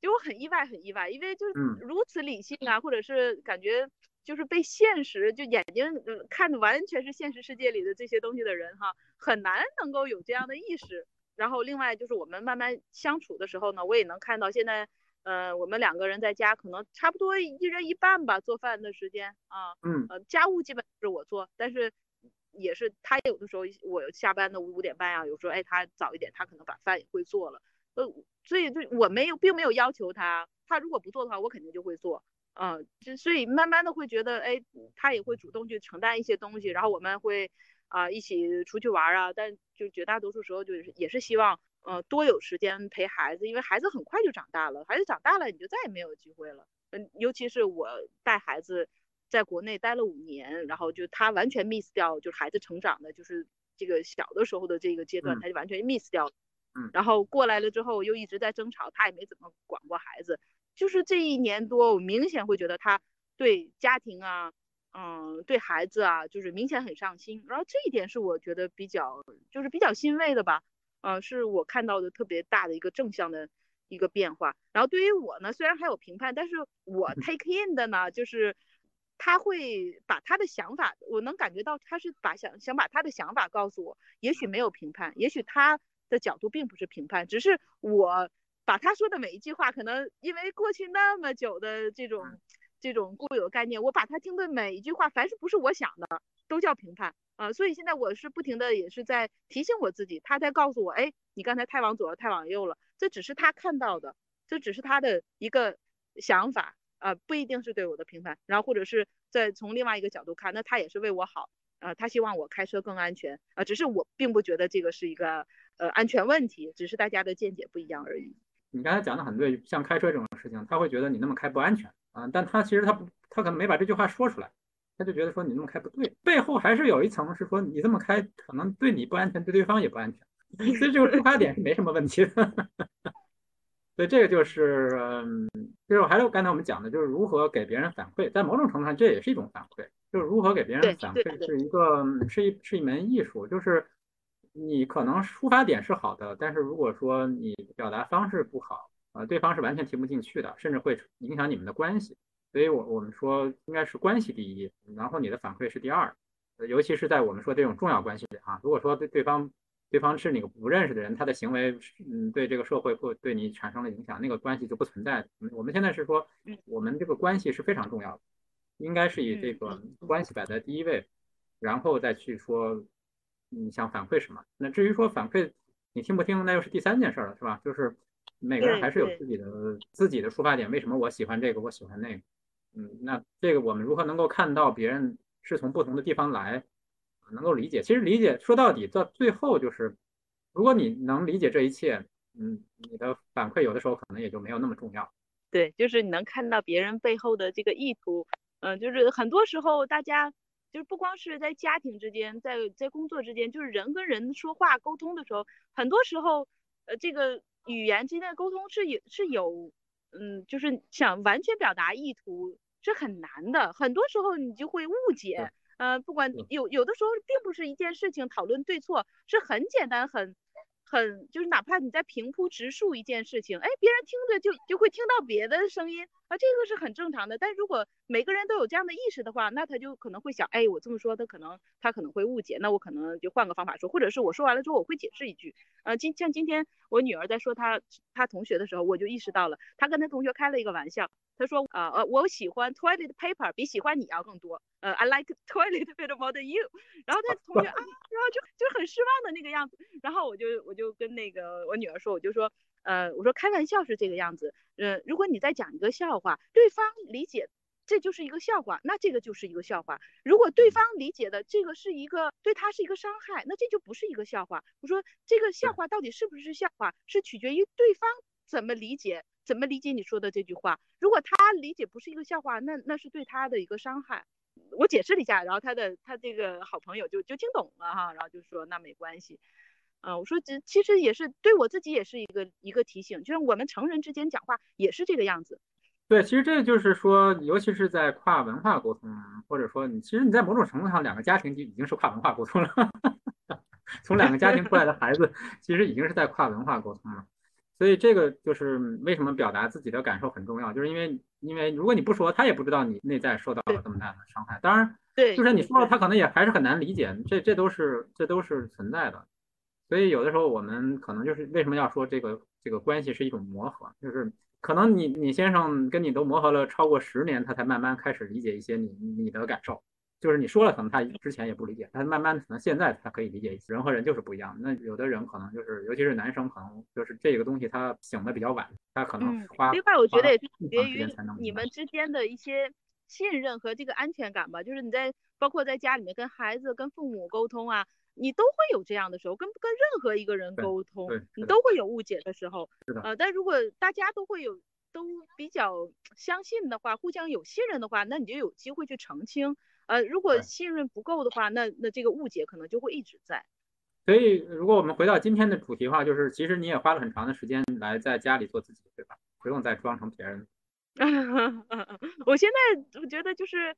Speaker 2: 就我很意外，很意外，因为就是如此理性啊，或者是感觉。就是被现实就眼睛看的完全是现实世界里的这些东西的人哈，很难能够有这样的意识。然后另外就是我们慢慢相处的时候呢，我也能看到现在，呃，我们两个人在家可能差不多一人一半吧，做饭的时间啊，
Speaker 1: 嗯，
Speaker 2: 呃，家务基本是我做，但是也是他有的时候我下班的五五点半啊，有时候哎他早一点，他可能把饭也会做了，呃，所以就我没有并没有要求他，他如果不做的话，我肯定就会做。嗯，就所以慢慢的会觉得，哎，他也会主动去承担一些东西，然后我们会啊一起出去玩啊，但就绝大多数时候就是也是希望，呃，多有时间陪孩子，因为孩子很快就长大了，孩子长大了你就再也没有机会了。嗯，尤其是我带孩子在国内待了五年，然后就他完全 miss 掉，就是孩子成长的，就是这个小的时候的这个阶段，他就完全 miss 掉了。
Speaker 1: 嗯，
Speaker 2: 然后过来了之后又一直在争吵，他也没怎么管过孩子。就是这一年多，我明显会觉得他对家庭啊，嗯，对孩子啊，就是明显很上心。然后这一点是我觉得比较，就是比较欣慰的吧，呃，是我看到的特别大的一个正向的一个变化。然后对于我呢，虽然还有评判，但是我 take in 的呢，就是他会把他的想法，我能感觉到他是把想想把他的想法告诉我。也许没有评判，也许他的角度并不是评判，只是我。把他说的每一句话，可能因为过去那么久的这种这种固有概念，我把他听的每一句话，凡是不是我想的，都叫评判啊。所以现在我是不停的，也是在提醒我自己，他在告诉我，哎，你刚才太往左了，太往右了。这只是他看到的，这只是他的一个想法呃，不一定是对我的评判，然后或者是在从另外一个角度看，那他也是为我好，呃，他希望我开车更安全，啊，只是我并不觉得这个是一个呃安全问题，只是大家的见解不一样而已。
Speaker 1: 你刚才讲的很对，像开车这种事情，他会觉得你那么开不安全啊，但他其实他不，他可能没把这句话说出来，他就觉得说你那么开不对，背后还是有一层是说你这么开可能对你不安全，对对方也不安全，所以这个出发点是没什么问题的。所以这个就是，嗯，就是还有刚才我们讲的，就是如何给别人反馈，在某种程度上这也是一种反馈，就是如何给别人反馈是一个是一是一门艺术，就是你可能出发点是好的，但是如果说你表达方式不好，呃，对方是完全听不进去的，甚至会影响你们的关系。所以我我们说应该是关系第一，然后你的反馈是第二，尤其是在我们说这种重要关系里啊，如果说对对方。对方是你个不认识的人，他的行为，嗯，对这个社会或对你产生了影响，那个关系就不存在。我们现在是说，我们这个关系是非常重要的，应该是以这个关系摆在第一位，然后再去说你想反馈什么。那至于说反馈你听不听，那又是第三件事了，是吧？就是每个人还是有自己的自己的出发点。为什么我喜欢这个，我喜欢那个？嗯，那这个我们如何能够看到别人是从不同的地方来？能够理解，其实理解说到底，到最后就是，如果你能理解这一切，嗯，你的反馈有的时候可能也就没有那么重要。
Speaker 2: 对，就是你能看到别人背后的这个意图，嗯，就是很多时候大家就是不光是在家庭之间，在在工作之间，就是人跟人说话沟通的时候，很多时候，呃，这个语言之间的沟通是有是有，嗯，就是想完全表达意图是很难的，很多时候你就会误解。呃，不管有有的时候，并不是一件事情讨论对错，是很简单，很很就是哪怕你在平铺直述一件事情，哎，别人听着就就会听到别的声音啊，这个是很正常的。但如果每个人都有这样的意识的话，那他就可能会想，哎，我这么说，他可能他可能会误解，那我可能就换个方法说，或者是我说完了之后，我会解释一句。呃，今像今天我女儿在说她她同学的时候，我就意识到了，她跟她同学开了一个玩笑。他说，呃呃，我喜欢 toilet paper 比喜欢你要更多，呃，I like toilet paper more than you。然后他同学啊，然后就就很失望的那个样子。然后我就我就跟那个我女儿说，我就说，呃，我说开玩笑是这个样子，呃，如果你在讲一个笑话，对方理解这就是一个笑话，那这个就是一个笑话。如果对方理解的这个是一个对他是一个伤害，那这就不是一个笑话。我说这个笑话到底是不是笑话，是取决于对方怎么理解。怎么理解你说的这句话？如果他理解不是一个笑话，那那是对他的一个伤害。我解释了一下，然后他的他这个好朋友就就听懂了哈，然后就说那没关系。嗯，我说这其实也是对我自己也是一个一个提醒，就是我们成人之间讲话也是这个样子。
Speaker 1: 对，其实这就是说，尤其是在跨文化沟通，或者说你其实你在某种程度上两个家庭就已经是跨文化沟通了。从两个家庭出来的孩子，其实已经是在跨文化沟通了。所以这个就是为什么表达自己的感受很重要，就是因为因为如果你不说，他也不知道你内在受到了这么大的伤害。当然，
Speaker 2: 对，
Speaker 1: 就是你说了，他可能也还是很难理解。这这都是这都是存在的。所以有的时候我们可能就是为什么要说这个这个关系是一种磨合，就是可能你你先生跟你都磨合了超过十年，他才慢慢开始理解一些你你的感受。就是你说了，可能他之前也不理解，他慢慢可能现在他可以理解一些。人和人就是不一样。那有的人可能就是，尤其是男生，可能就是这个东西他醒的比较晚，他可能花。
Speaker 2: 另外，我觉得也是取决于你们之间的一些信任和这个安全感吧。就是你在包括在家里面跟孩子、跟父母沟通啊，你都会有这样的时候，跟跟任何一个人沟通，你都会有误解的时候。
Speaker 1: 是的。
Speaker 2: 呃，但如果大家都会有都比较相信的话，互相有信任的话，那你就有机会去澄清。呃，如果信任不够的话，那那这个误解可能就会一直在。
Speaker 1: 所以，如果我们回到今天的主题的话，就是其实你也花了很长的时间来在家里做自己，对吧？不用再装成别人。
Speaker 2: 我现在我觉得就是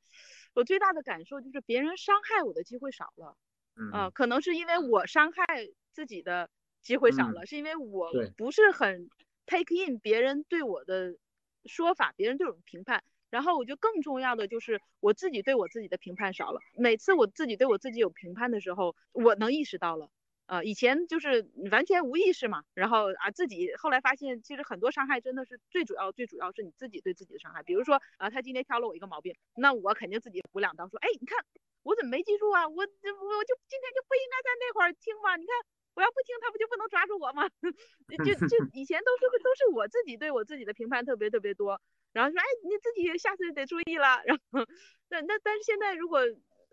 Speaker 2: 我最大的感受就是别人伤害我的机会少了。
Speaker 1: 嗯。
Speaker 2: 可能是因为我伤害自己的机会少了，是因为我不是很 take in 别人对我的说法，别人对我的评判。然后我觉得更重要的就是我自己对我自己的评判少了。每次我自己对我自己有评判的时候，我能意识到了。呃，以前就是完全无意识嘛。然后啊，自己后来发现，其实很多伤害真的是最主要、最主要是你自己对自己的伤害。比如说啊，他今天挑了我一个毛病，那我肯定自己补两刀，说，哎，你看我怎么没记住啊？我我我就今天就不应该在那会儿听嘛？你看我要不听，他不就不能抓住我吗？就就 以前都是都是我自己对我自己的评判特别特别多。然后说，哎，你自己下次得注意了。然后，那那但是现在如果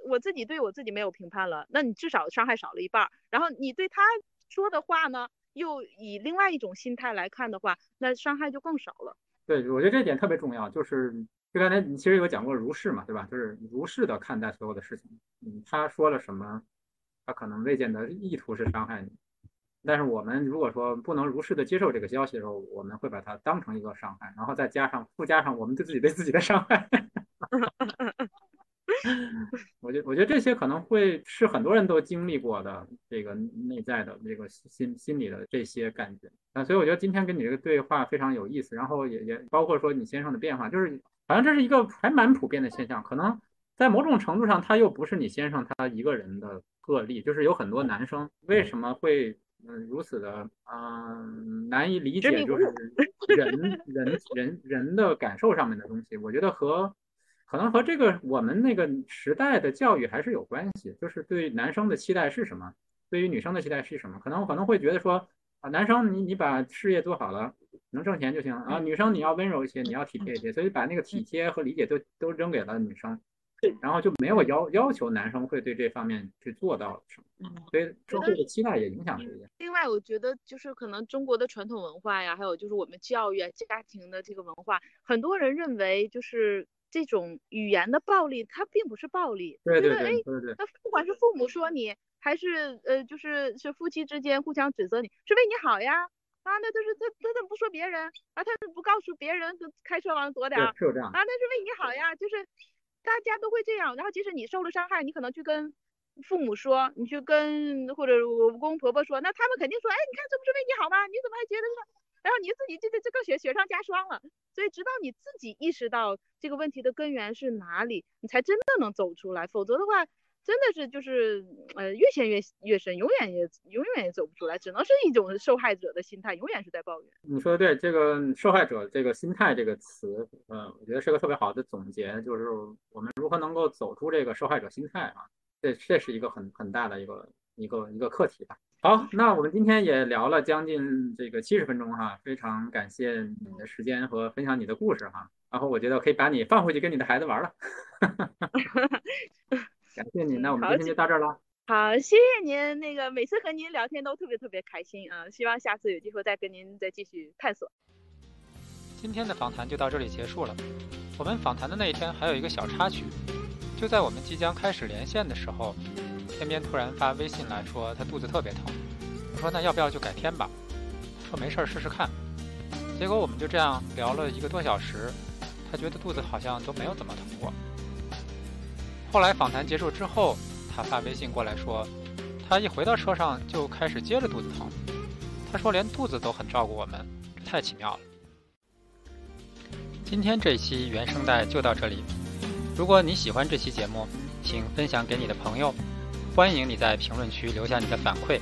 Speaker 2: 我自己对我自己没有评判了，那你至少伤害少了一半儿。然后你对他说的话呢，又以另外一种心态来看的话，那伤害就更少了。
Speaker 1: 对，我觉得这点特别重要，就是就刚才你其实有讲过如是嘛，对吧？就是如是的看待所有的事情。嗯，他说了什么，他可能未见得意图是伤害你。但是我们如果说不能如实的接受这个消息的时候，我们会把它当成一个伤害，然后再加上附加上我们对自己对自己的伤害。我觉我觉得这些可能会是很多人都经历过的这个内在的这个心心理的这些感觉啊，所以我觉得今天跟你这个对话非常有意思，然后也也包括说你先生的变化，就是好像这是一个还蛮普遍的现象，可能在某种程度上他又不是你先生他一个人的个例，就是有很多男生为什么会。嗯，如此的，嗯，难以理解，就是人人人人的感受上面的东西，我觉得和可能和这个我们那个时代的教育还是有关系，就是对男生的期待是什么，对于女生的期待是什么，可能可能会觉得说啊，男生你你把事业做好了，能挣钱就行。啊，女生你要温柔一些，你要体贴一些，所以把那个体贴和理解都都扔给了女生。然后就没有要要求男生会对这方面去做到什么，所以社会的期待也影响这个。
Speaker 2: 另外，我觉得就是可能中国的传统文化呀，还有就是我们教育啊、家庭的这个文化，很多人认为就是这种语言的暴力，它并不是暴力。
Speaker 1: 对对对对对。
Speaker 2: 那不管是父母说你，还是呃，就是是夫妻之间互相指责你，是为你好呀啊，那都是他他怎么不说别人啊？他不告诉别人开车往左点
Speaker 1: 儿，是这样
Speaker 2: 啊，那是为你好呀，就是。大家都会这样，然后即使你受了伤害，你可能去跟父母说，你去跟或者公公婆婆说，那他们肯定说，哎，你看这不是为你好吗？你怎么还觉得呢，然后你自己这这这更雪雪上加霜了。所以直到你自己意识到这个问题的根源是哪里，你才真的能走出来，否则的话。真的是就是呃越陷越越深，永远也永远也走不出来，只能是一种受害者的心态，永远是在抱怨。
Speaker 1: 你说的对，这个受害者这个心态这个词，嗯，我觉得是个特别好的总结，就是我们如何能够走出这个受害者心态啊，这这是一个很很大的一个一个一个课题吧。好，那我们今天也聊了将近这个七十分钟哈，非常感谢你的时间和分享你的故事哈，然后我觉得可以把你放回去跟你的孩子玩了。感谢您，那我们今天就到这儿了。
Speaker 2: 好，谢谢您。那个每次和您聊天都特别特别开心啊，希望下次有机会再跟您再继续探索。
Speaker 3: 今天的访谈就到这里结束了。我们访谈的那一天还有一个小插曲，就在我们即将开始连线的时候，天边突然发微信来说他肚子特别疼。我说那要不要就改天吧？说没事儿试试看。结果我们就这样聊了一个多小时，他觉得肚子好像都没有怎么疼过。后来访谈结束之后，他发微信过来说，他一回到车上就开始接着肚子疼。他说连肚子都很照顾我们，太奇妙了。今天这期原声带就到这里。如果你喜欢这期节目，请分享给你的朋友。欢迎你在评论区留下你的反馈，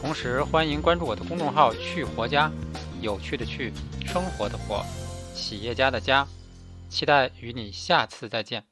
Speaker 3: 同时欢迎关注我的公众号“去活家”，有趣的去，生活的活，企业家的家。期待与你下次再见。